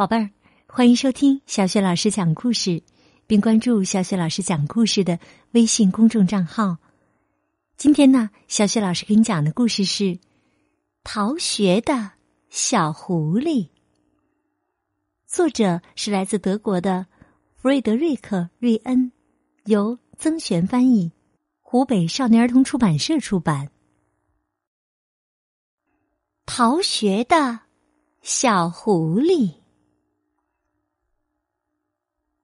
宝贝儿，欢迎收听小雪老师讲故事，并关注小雪老师讲故事的微信公众账号。今天呢，小雪老师给你讲的故事是《逃学的小狐狸》，作者是来自德国的弗瑞德瑞克·瑞恩，由曾璇翻译，湖北少年儿童出版社出版。逃学的小狐狸。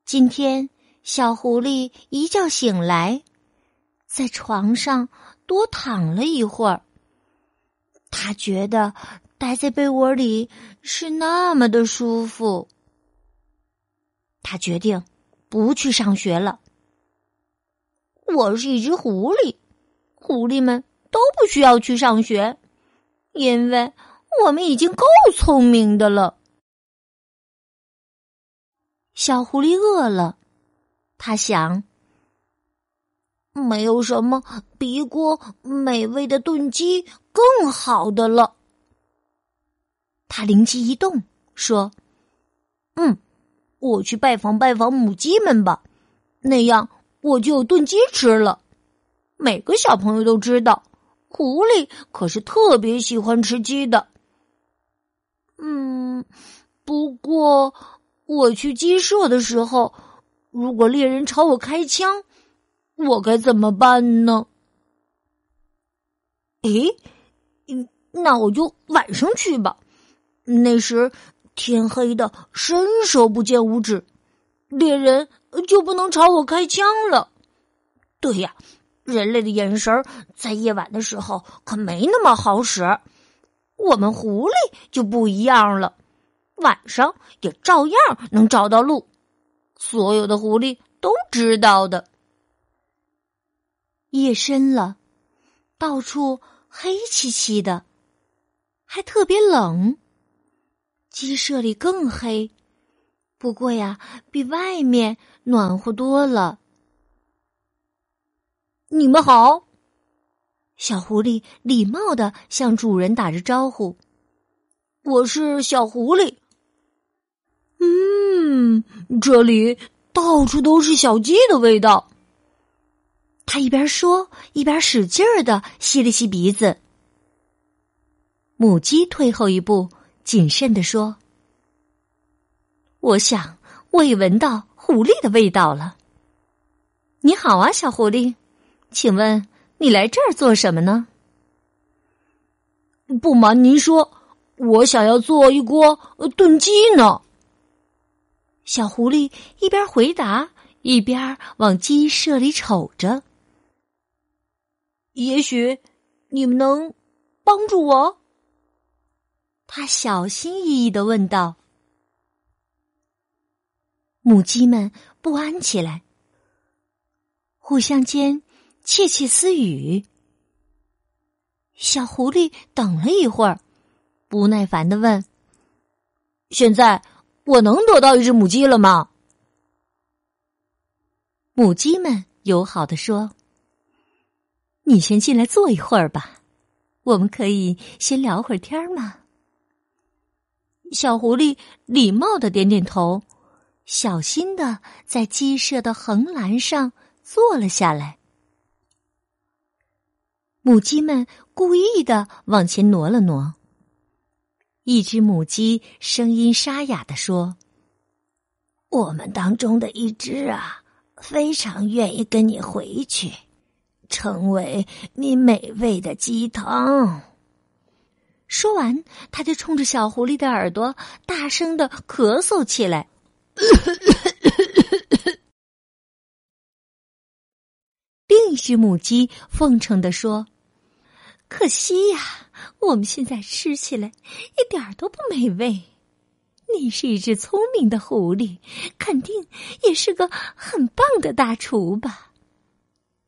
今天，小狐狸一觉醒来，在床上多躺了一会儿。他觉得待在被窝里是那么的舒服。他决定不去上学了。我是一只狐狸，狐狸们都不需要去上学，因为我们已经够聪明的了。小狐狸饿了，他想：没有什么比一锅美味的炖鸡更好的了。他灵机一动，说：“嗯，我去拜访拜访母鸡们吧，那样我就有炖鸡吃了。每个小朋友都知道，狐狸可是特别喜欢吃鸡的。嗯，不过……”我去鸡舍的时候，如果猎人朝我开枪，我该怎么办呢？诶，嗯，那我就晚上去吧。那时天黑的伸手不见五指，猎人就不能朝我开枪了。对呀，人类的眼神在夜晚的时候可没那么好使，我们狐狸就不一样了。晚上也照样能找到路，所有的狐狸都知道的。夜深了，到处黑漆漆的，还特别冷。鸡舍里更黑，不过呀，比外面暖和多了。你们好，小狐狸礼貌的向主人打着招呼：“我是小狐狸。”嗯，这里到处都是小鸡的味道。他一边说，一边使劲儿的吸了吸鼻子。母鸡退后一步，谨慎的说：“我想我也闻到狐狸的味道了。”你好啊，小狐狸，请问你来这儿做什么呢？不瞒您说，我想要做一锅炖鸡呢。小狐狸一边回答，一边往鸡舍里瞅着。也许你们能帮助我？他小心翼翼的问道。母鸡们不安起来，互相间窃窃私语。小狐狸等了一会儿，不耐烦的问：“现在？”我能得到一只母鸡了吗？母鸡们友好的说：“你先进来坐一会儿吧，我们可以先聊会儿天吗？”小狐狸礼貌的点点头，小心的在鸡舍的横栏上坐了下来。母鸡们故意的往前挪了挪。一只母鸡声音沙哑的说：“我们当中的一只啊，非常愿意跟你回去，成为你美味的鸡汤。”说完，他就冲着小狐狸的耳朵大声的咳嗽起来。另一只母鸡奉承的说：“可惜呀。”我们现在吃起来一点都不美味。你是一只聪明的狐狸，肯定也是个很棒的大厨吧？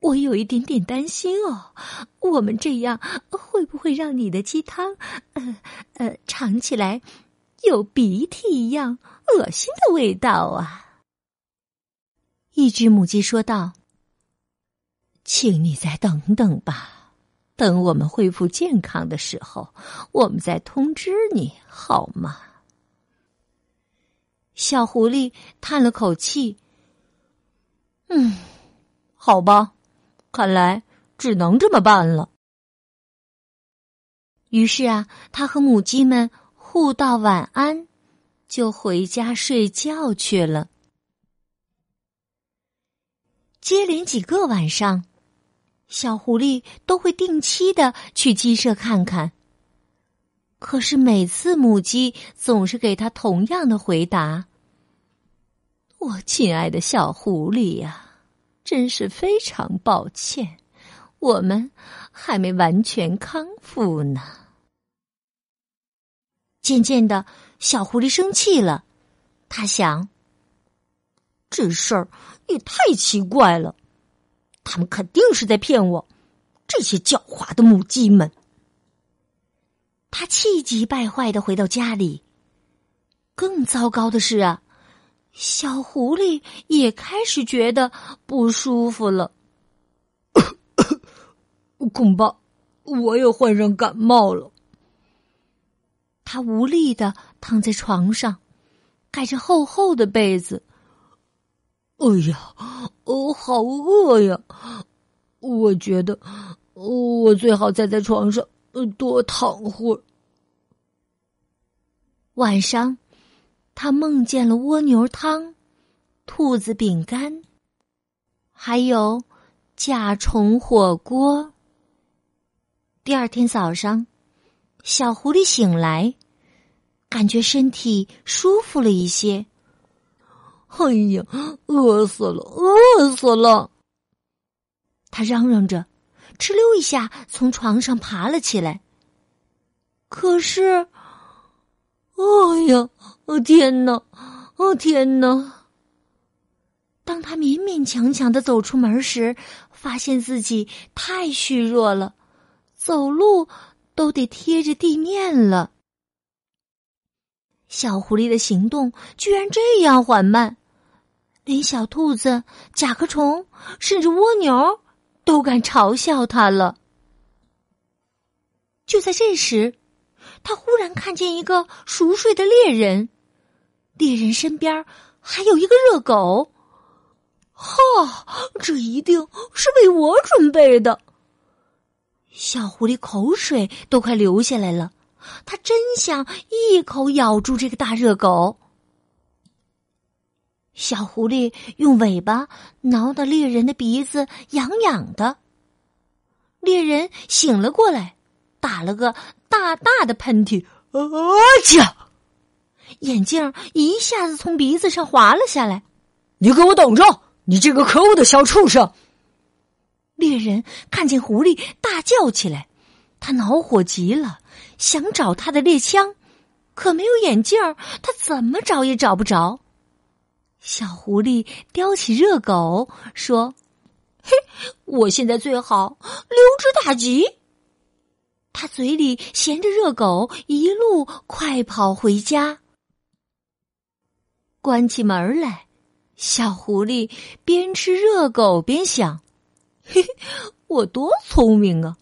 我有一点点担心哦，我们这样会不会让你的鸡汤，呃呃，尝起来有鼻涕一样恶心的味道啊？一只母鸡说道：“请你再等等吧。”等我们恢复健康的时候，我们再通知你好吗？小狐狸叹了口气：“嗯，好吧，看来只能这么办了。”于是啊，他和母鸡们互道晚安，就回家睡觉去了。接连几个晚上，小狐狸都会定期的去鸡舍看看。可是每次母鸡总是给他同样的回答：“我亲爱的小狐狸呀，真是非常抱歉，我们还没完全康复呢。”渐渐的，小狐狸生气了，他想：“这事儿也太奇怪了，他们肯定是在骗我，这些狡猾的母鸡们。”他气急败坏的回到家里。更糟糕的是啊，小狐狸也开始觉得不舒服了。恐怕我也患上感冒了。他无力的躺在床上，盖着厚厚的被子。哎呀，我好饿呀！我觉得我最好再在床上。多躺会儿。晚上，他梦见了蜗牛汤、兔子饼干，还有甲虫火锅。第二天早上，小狐狸醒来，感觉身体舒服了一些。哎呀，饿死了，饿死了！他嚷嚷着。哧溜一下，从床上爬了起来。可是，哎呀，哦天哪，哦天哪！当他勉勉强强的走出门时，发现自己太虚弱了，走路都得贴着地面了。小狐狸的行动居然这样缓慢，连小兔子、甲壳虫，甚至蜗牛。都敢嘲笑他了。就在这时，他忽然看见一个熟睡的猎人，猎人身边还有一个热狗。哈，这一定是为我准备的。小狐狸口水都快流下来了，他真想一口咬住这个大热狗。小狐狸用尾巴挠得猎人的鼻子痒痒的，猎人醒了过来，打了个大大的喷嚏，啊嚏！眼镜一下子从鼻子上滑了下来。你给我等着！你这个可恶的小畜生！猎人看见狐狸，大叫起来，他恼火极了，想找他的猎枪，可没有眼镜他怎么找也找不着。小狐狸叼起热狗说：“嘿，我现在最好溜之大吉。”他嘴里衔着热狗，一路快跑回家。关起门来，小狐狸边吃热狗边想：“嘿，我多聪明啊！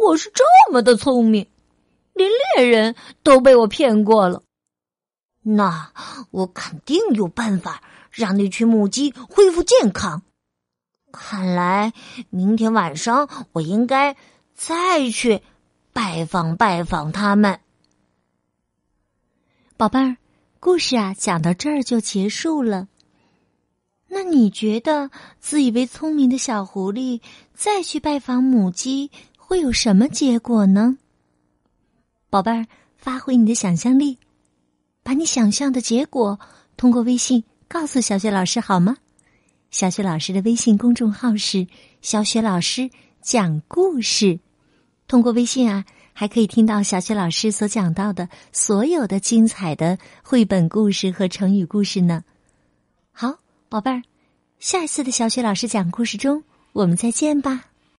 我是这么的聪明，连猎人都被我骗过了。那我肯定有办法。”让那群母鸡恢复健康。看来明天晚上我应该再去拜访拜访他们。宝贝儿，故事啊讲到这儿就结束了。那你觉得自以为聪明的小狐狸再去拜访母鸡会有什么结果呢？宝贝儿，发挥你的想象力，把你想象的结果通过微信。告诉小雪老师好吗？小雪老师的微信公众号是“小雪老师讲故事”。通过微信啊，还可以听到小雪老师所讲到的所有的精彩的绘本故事和成语故事呢。好，宝贝儿，下一次的小雪老师讲故事中，我们再见吧。